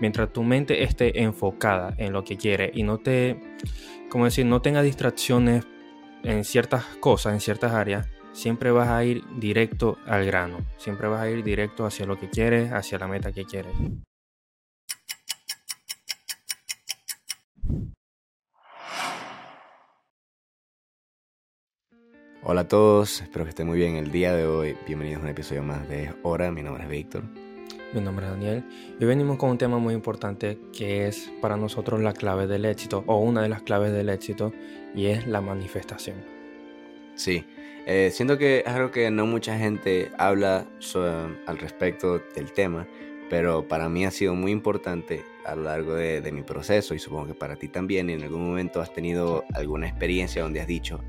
mientras tu mente esté enfocada en lo que quiere y no te, como decir, no tenga distracciones en ciertas cosas, en ciertas áreas, siempre vas a ir directo al grano, siempre vas a ir directo hacia lo que quieres, hacia la meta que quieres. Hola a todos, espero que estén muy bien el día de hoy. Bienvenidos a un episodio más de Hora. Mi nombre es Víctor. Mi nombre es Daniel y venimos con un tema muy importante que es para nosotros la clave del éxito o una de las claves del éxito y es la manifestación. Sí, eh, siento que es algo que no mucha gente habla al respecto del tema, pero para mí ha sido muy importante a lo largo de, de mi proceso y supongo que para ti también. Y en algún momento has tenido alguna experiencia donde has dicho,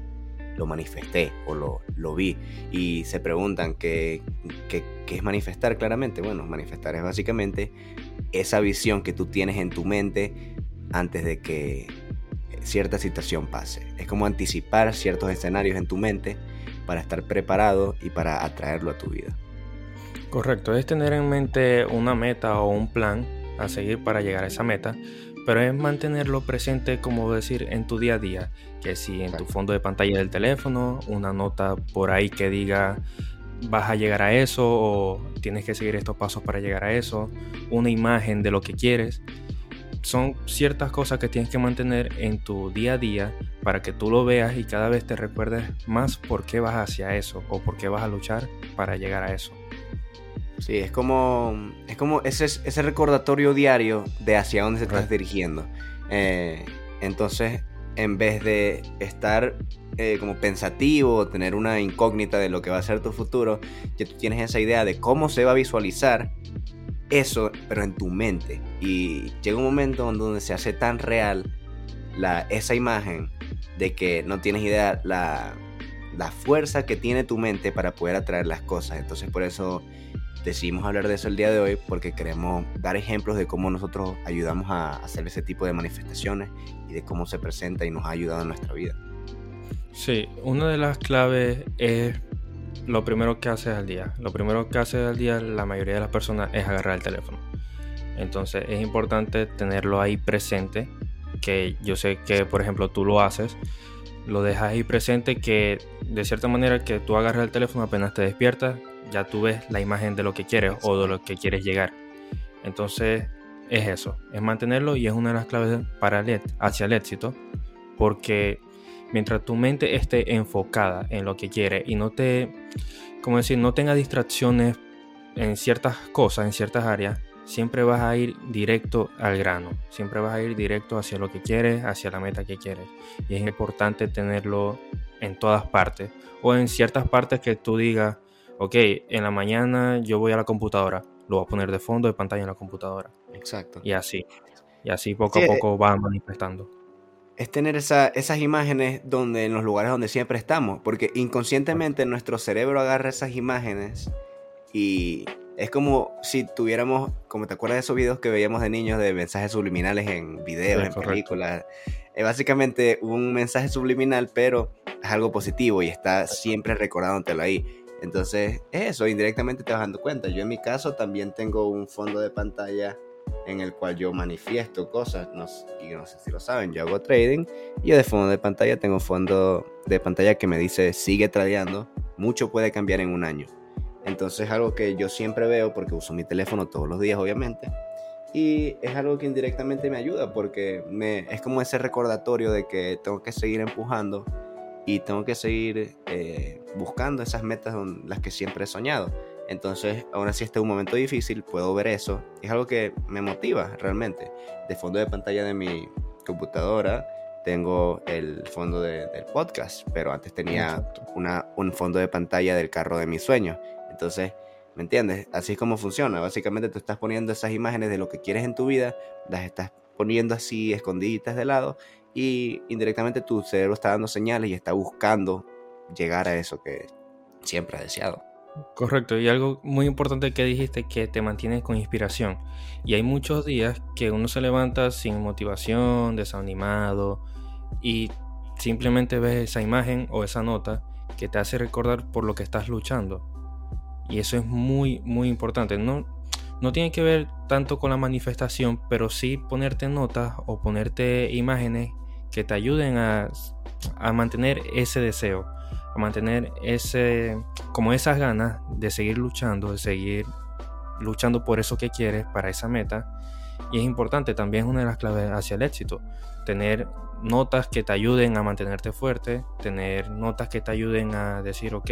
lo manifesté o lo, lo vi. Y se preguntan ¿qué, qué, es manifestar claramente. Bueno, manifestar es básicamente esa visión que tú tienes en tu mente antes de que cierta situación pase. Es como anticipar ciertos escenarios en tu mente para estar preparado y para atraerlo a tu vida. Correcto, es tener en mente una meta o un plan a seguir para llegar a esa meta, pero es mantenerlo presente, como decir, en tu día a día, que si en tu fondo de pantalla del teléfono, una nota por ahí que diga vas a llegar a eso o tienes que seguir estos pasos para llegar a eso, una imagen de lo que quieres. Son ciertas cosas que tienes que mantener en tu día a día para que tú lo veas y cada vez te recuerdes más por qué vas hacia eso o por qué vas a luchar para llegar a eso. Sí, es como, es como ese, ese recordatorio diario de hacia dónde se estás dirigiendo. Eh, entonces, en vez de estar eh, como pensativo, tener una incógnita de lo que va a ser tu futuro, ya tú tienes esa idea de cómo se va a visualizar eso, pero en tu mente. Y llega un momento donde se hace tan real la, esa imagen de que no tienes idea la, la fuerza que tiene tu mente para poder atraer las cosas. Entonces por eso decidimos hablar de eso el día de hoy porque queremos dar ejemplos de cómo nosotros ayudamos a hacer ese tipo de manifestaciones y de cómo se presenta y nos ha ayudado en nuestra vida. Sí, una de las claves es lo primero que haces al día. Lo primero que haces al día la mayoría de las personas es agarrar el teléfono. Entonces es importante tenerlo ahí presente, que yo sé que por ejemplo tú lo haces, lo dejas ahí presente que de cierta manera que tú agarras el teléfono apenas te despiertas, ya tú ves la imagen de lo que quieres o de lo que quieres llegar. Entonces es eso, es mantenerlo y es una de las claves para el, hacia el éxito, porque mientras tu mente esté enfocada en lo que quiere y no te, como decir, no tenga distracciones en ciertas cosas, en ciertas áreas, siempre vas a ir directo al grano, siempre vas a ir directo hacia lo que quieres, hacia la meta que quieres. Y es importante tenerlo en todas partes o en ciertas partes que tú digas, ok, en la mañana yo voy a la computadora, lo voy a poner de fondo de pantalla en la computadora. Exacto. Y así. Y así poco a poco va manifestando. Es tener esas imágenes donde, en los lugares donde siempre estamos, porque inconscientemente nuestro cerebro agarra esas imágenes y es como si tuviéramos, como te acuerdas de esos videos que veíamos de niños de mensajes subliminales en videos, en películas. Es básicamente un mensaje subliminal, pero es algo positivo y está siempre recordándotelo ahí. Entonces, eso, indirectamente te vas dando cuenta. Yo en mi caso también tengo un fondo de pantalla en el cual yo manifiesto cosas, no, y no sé si lo saben, yo hago trading y yo de fondo de pantalla tengo un fondo de pantalla que me dice sigue tradeando, mucho puede cambiar en un año. Entonces es algo que yo siempre veo porque uso mi teléfono todos los días obviamente y es algo que indirectamente me ayuda porque me, es como ese recordatorio de que tengo que seguir empujando y tengo que seguir eh, buscando esas metas las que siempre he soñado. Entonces, aún así este es un momento difícil, puedo ver eso. Es algo que me motiva realmente. De fondo de pantalla de mi computadora tengo el fondo del podcast, pero antes tenía una, un fondo de pantalla del carro de mis sueños. Entonces, ¿me entiendes? Así es como funciona. Básicamente tú estás poniendo esas imágenes de lo que quieres en tu vida, las estás poniendo así escondiditas de lado y indirectamente tu cerebro está dando señales y está buscando llegar a eso que siempre ha deseado. Correcto, y algo muy importante que dijiste que te mantienes con inspiración. Y hay muchos días que uno se levanta sin motivación, desanimado, y simplemente ves esa imagen o esa nota que te hace recordar por lo que estás luchando. Y eso es muy, muy importante. No, no tiene que ver tanto con la manifestación, pero sí ponerte notas o ponerte imágenes que te ayuden a, a mantener ese deseo, a mantener ese, como esas ganas de seguir luchando, de seguir luchando por eso que quieres, para esa meta. Y es importante, también es una de las claves hacia el éxito, tener notas que te ayuden a mantenerte fuerte, tener notas que te ayuden a decir, ok,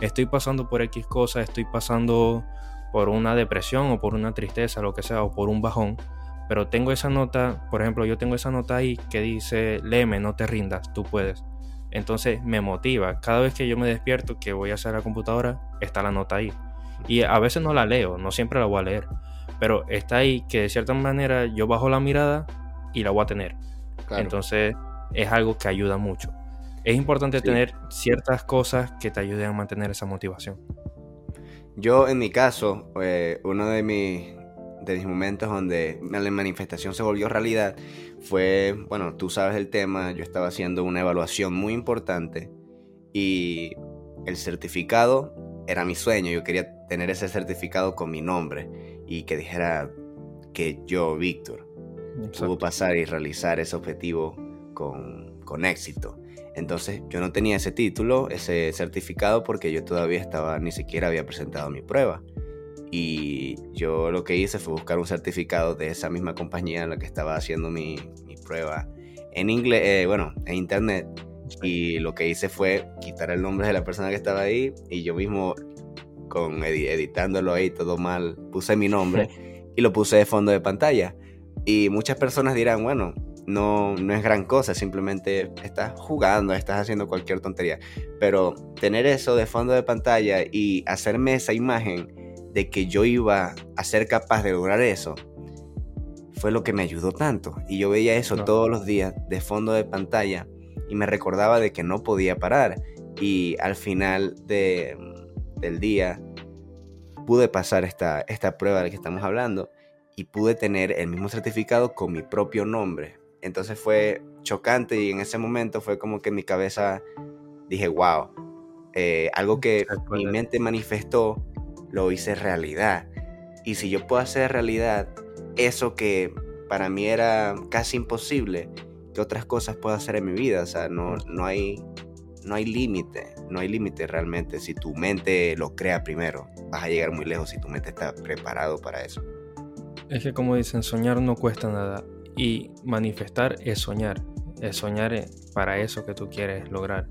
estoy pasando por X cosa, estoy pasando por una depresión o por una tristeza, lo que sea, o por un bajón, pero tengo esa nota, por ejemplo, yo tengo esa nota ahí que dice, léeme, no te rindas, tú puedes. Entonces me motiva. Cada vez que yo me despierto, que voy a hacer la computadora, está la nota ahí. Y a veces no la leo, no siempre la voy a leer. Pero está ahí que de cierta manera yo bajo la mirada y la voy a tener. Entonces es algo que ayuda mucho. Es importante tener ciertas cosas que te ayuden a mantener esa motivación. Yo en mi caso, eh, uno de mis, de mis momentos donde la manifestación se volvió realidad fue, bueno, tú sabes el tema, yo estaba haciendo una evaluación muy importante y el certificado era mi sueño, yo quería tener ese certificado con mi nombre y que dijera que yo, Víctor, pudo pasar y realizar ese objetivo con, con éxito. Entonces yo no tenía ese título, ese certificado, porque yo todavía estaba, ni siquiera había presentado mi prueba. Y yo lo que hice fue buscar un certificado de esa misma compañía en la que estaba haciendo mi, mi prueba en inglés, eh, bueno, en internet. Y lo que hice fue quitar el nombre de la persona que estaba ahí y yo mismo, con editándolo ahí todo mal, puse mi nombre y lo puse de fondo de pantalla. Y muchas personas dirán, bueno, no, no es gran cosa, simplemente estás jugando, estás haciendo cualquier tontería. Pero tener eso de fondo de pantalla y hacerme esa imagen de que yo iba a ser capaz de lograr eso, fue lo que me ayudó tanto. Y yo veía eso todos los días de fondo de pantalla y me recordaba de que no podía parar. Y al final de, del día pude pasar esta, esta prueba de la que estamos hablando y pude tener el mismo certificado con mi propio nombre. Entonces fue chocante y en ese momento fue como que en mi cabeza dije, wow, eh, algo que mi mente manifestó lo hice realidad. Y si yo puedo hacer realidad eso que para mí era casi imposible, ¿qué otras cosas puedo hacer en mi vida? O sea, no, no hay, no hay límite, no hay límite realmente. Si tu mente lo crea primero, vas a llegar muy lejos si tu mente está preparado para eso. Es que como dicen, soñar no cuesta nada y manifestar es soñar, es soñar para eso que tú quieres lograr.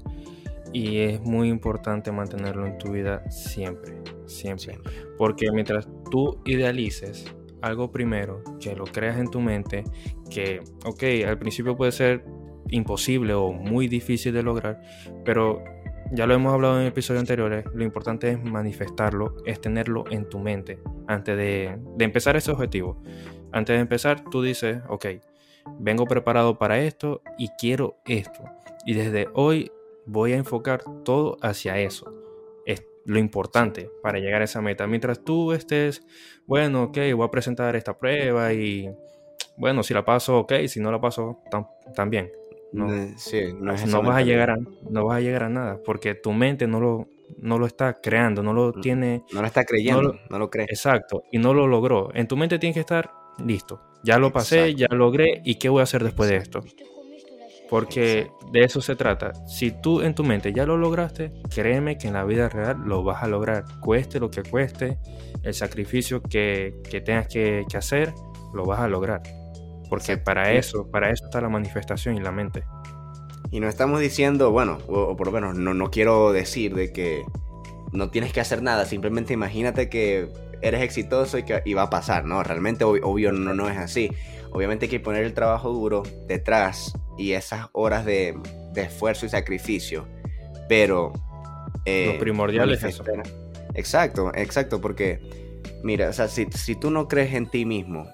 Y es muy importante mantenerlo en tu vida siempre, siempre. Porque mientras tú idealices algo primero, que lo creas en tu mente, que, ok, al principio puede ser imposible o muy difícil de lograr, pero ya lo hemos hablado en episodios anteriores, lo importante es manifestarlo, es tenerlo en tu mente antes de, empezar ese objetivo. Antes de empezar, tú dices, ok, vengo preparado para esto y quiero esto. Y desde hoy voy a enfocar todo hacia eso. Lo importante para llegar a esa meta. Mientras tú estés, bueno, ok, voy a presentar esta prueba y, bueno, si la paso, ok, si no la paso, también. No, no, vas a llegar a, no vas a llegar a nada porque tu mente no lo, no lo está creando, no lo tiene. No lo está creyendo, no lo, cree. Exacto, y no lo logró. En tu mente tiene que estar listo. Ya lo pasé, ya logré, ¿y qué voy a hacer después de esto? Porque de eso se trata. Si tú en tu mente ya lo lograste, créeme que en la vida real lo vas a lograr. Cueste lo que cueste, el sacrificio que, tengas que, que hacer, lo vas a lograr. Porque para eso, para eso está la manifestación y la mente. Y no estamos diciendo, bueno, o, por lo menos no, no quiero decir de que no tienes que hacer nada, simplemente imagínate que eres exitoso y que va a pasar, ¿no? Realmente obvio, no, no es así. Obviamente hay que poner el trabajo duro detrás y esas horas de, esfuerzo y sacrificio, pero... Eh, Lo primordial es eso. Exacto, exacto, porque mira, o sea, si, si tú no crees en ti mismo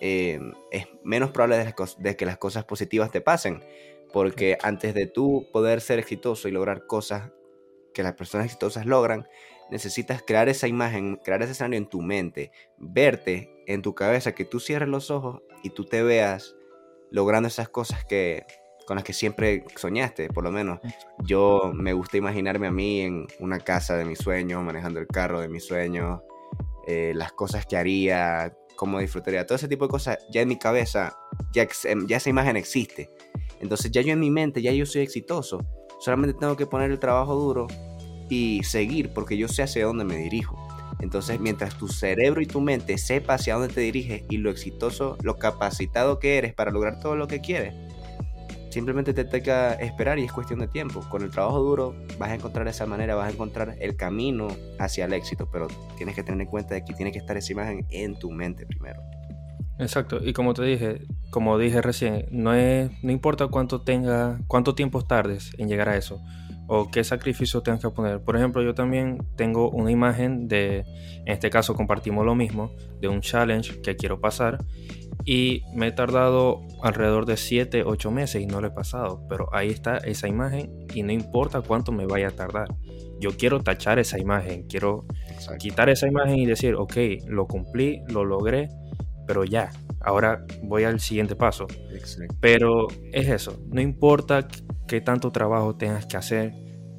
Em, es menos probable de, que las cosas positivas te pasen. Porque antes de tú poder ser exitoso y lograr cosas que las personas exitosas logran, necesitas crear esa imagen, crear ese escenario en tu mente, verte en tu cabeza, que tú cierres los ojos y tú te veas logrando esas cosas que con las que siempre soñaste, por lo menos. Yo me gusta imaginarme a mí en una casa de mis sueños, manejando el carro de mis sueños, eh, las cosas que haría, cómo disfrutaría, todo ese tipo de cosas, ya en mi cabeza, ya, em, ya esa imagen existe. Entonces ya yo en mi mente, ya yo soy exitoso. Solamente tengo que poner el trabajo duro y seguir porque yo sé hacia dónde me dirijo. Entonces, mientras tu cerebro y tu mente sepa hacia dónde te diriges y lo exitoso, lo capacitado que eres para lograr todo lo que quieres, simplemente te toca esperar y es cuestión de tiempo. Con el trabajo duro vas a encontrar esa manera, vas a encontrar el camino hacia el éxito, pero tienes que tener en cuenta de que tiene que estar esa imagen en tu mente primero. Exacto, y como te dije, como dije recién, no es no importa cuánto tenga, cuánto tiempo tardes en llegar a eso o qué sacrificio tengas que poner. Por ejemplo, yo también tengo una imagen de, en este caso compartimos lo mismo, de un challenge que quiero pasar y me he tardado alrededor de 7, 8 meses y no lo he pasado, pero ahí está esa imagen y no importa cuánto me vaya a tardar. Yo quiero tachar esa imagen, quiero quitar esa imagen y decir, ok, lo cumplí, lo logré, pero ya, ahora voy al siguiente paso. Pero es eso, no importa qué tanto trabajo tengas que hacer,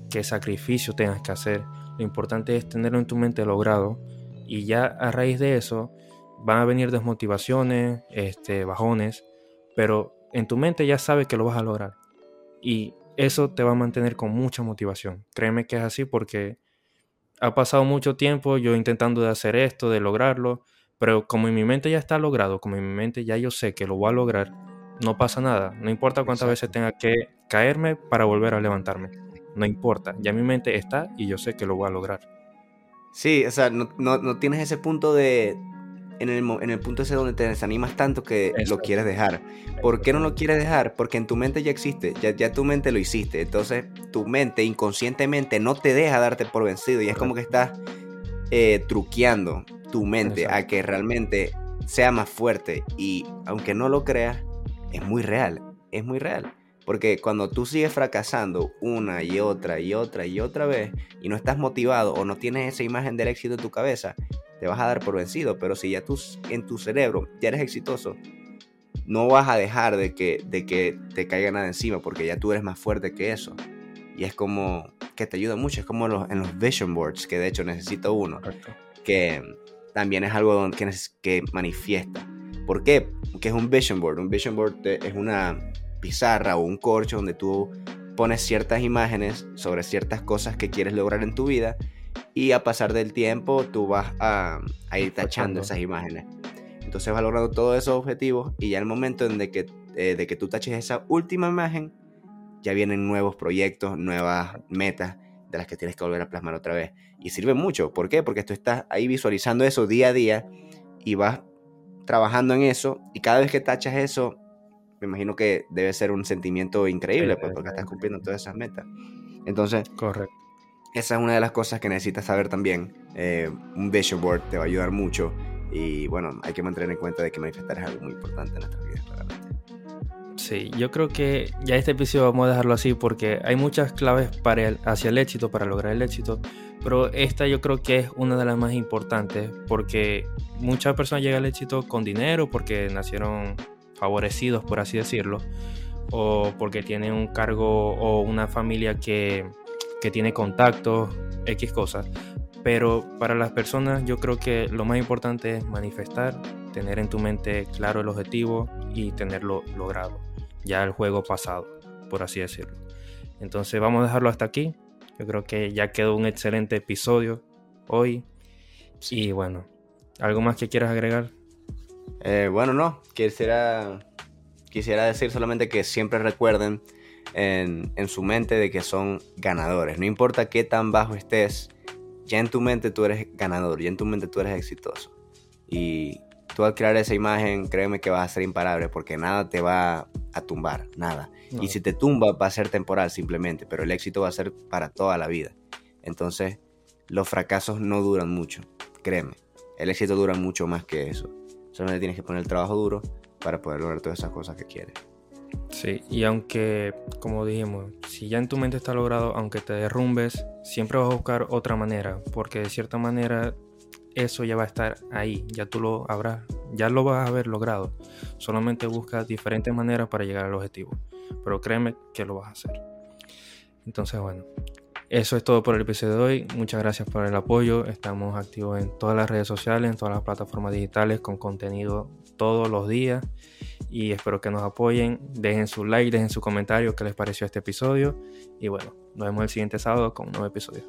qué sacrificio tengas que hacer, lo importante es tenerlo en tu mente logrado y ya a raíz de eso van a venir desmotivaciones, este, bajones, pero en tu mente ya sabes que lo vas a lograr y eso te va a mantener con mucha motivación. Créeme que es así porque ha pasado mucho tiempo yo intentando de hacer esto, de lograrlo, pero como en mi mente ya está logrado, como en mi mente ya yo sé que lo voy a lograr, no pasa nada. No importa cuántas veces tenga que caerme para volver a levantarme. No importa. Ya mi mente está y yo sé que lo voy a lograr. Sí, o sea, no, no, tienes ese punto de... En el, en el, punto ese donde te desanimas tanto que lo quieres dejar. ¿Por qué no lo quieres dejar? Porque en tu mente ya existe, ya, ya tu mente lo hiciste. Entonces tu mente inconscientemente no te deja darte por vencido y es como que estás eh, truqueando tu mente a que realmente sea más fuerte y aunque no lo creas, es muy real, es muy real. Porque cuando tú sigues fracasando una y otra y otra y otra vez y no estás motivado o no tienes esa imagen del éxito en tu cabeza, te vas a dar por vencido. Pero si ya tú en tu cerebro ya eres exitoso, no vas a dejar de que, de que te caiga nada encima porque ya tú eres más fuerte que eso. Y es como que te ayuda mucho, es como en los vision boards, que de hecho necesito uno, que también es algo que, que manifiesta. ¿Por qué? Porque es un vision board. Un vision board es una pizarra o un corcho donde tú pones ciertas imágenes sobre ciertas cosas que quieres lograr en tu vida y a pasar del tiempo tú vas a, ir tachando esas imágenes. Entonces vas logrando todos esos objetivos y ya el momento en de que, eh, de que tú taches esa última imagen, ya vienen nuevos proyectos, nuevas metas de las que tienes que volver a plasmar otra vez. Y sirve mucho. ¿Por qué? Porque tú estás ahí visualizando eso día a día y vas trabajando en eso y cada vez que tachas eso, me imagino que debe ser un sentimiento increíble, pues, porque estás cumpliendo todas esas metas. Entonces, correcto. Esa es una de las cosas que necesitas saber también. Eh, un vision board te va a ayudar mucho y bueno, hay que mantener en cuenta de que manifestar es algo muy importante en nuestra vida, claramente. Sí, yo creo que ya este episodio vamos a dejarlo así porque hay muchas claves para el, hacia el éxito, para lograr el éxito, pero esta yo creo que es una de las más importantes porque muchas personas llegan al éxito con dinero porque nacieron favorecidos, por así decirlo, o porque tienen un cargo o una familia que, que tiene contactos, X cosas. Pero para las personas yo creo que lo más importante es manifestar, tener en tu mente claro el objetivo y tenerlo logrado. Ya el juego pasado, por así decirlo. Entonces vamos a dejarlo hasta aquí. Yo creo que ya quedó un excelente episodio hoy. Y bueno, ¿algo más que quieras agregar? Eh, bueno, no. Quisiera, quisiera decir solamente que siempre recuerden en, en su mente de que son ganadores. No importa qué tan bajo estés ya en tu mente tú eres ganador, ya en tu mente tú eres exitoso. Y tú al crear esa imagen, créeme que vas a ser imparable porque nada te va a tumbar, nada. Y si te tumba va a ser temporal simplemente, pero el éxito va a ser para toda la vida. Entonces, los fracasos no duran mucho, créeme. El éxito dura mucho más que eso. Solamente tienes que poner el trabajo duro para poder lograr todas esas cosas que quieres. Sí, y aunque, como dijimos, si ya en tu mente está logrado, aunque te derrumbes, siempre vas a buscar otra manera, porque de cierta manera eso ya va a estar ahí, ya tú lo habrás, ya lo vas a haber logrado. Solamente busca diferentes maneras para llegar al objetivo, pero créeme que lo vas a hacer. Entonces, bueno, eso es todo por el episodio de hoy. Muchas gracias por el apoyo. Estamos activos en todas las redes sociales, en todas las plataformas digitales con contenido todos los días. Y espero que nos apoyen. Dejen su like, dejen su comentario qué les pareció este episodio. Y bueno, nos vemos el siguiente sábado con un nuevo episodio.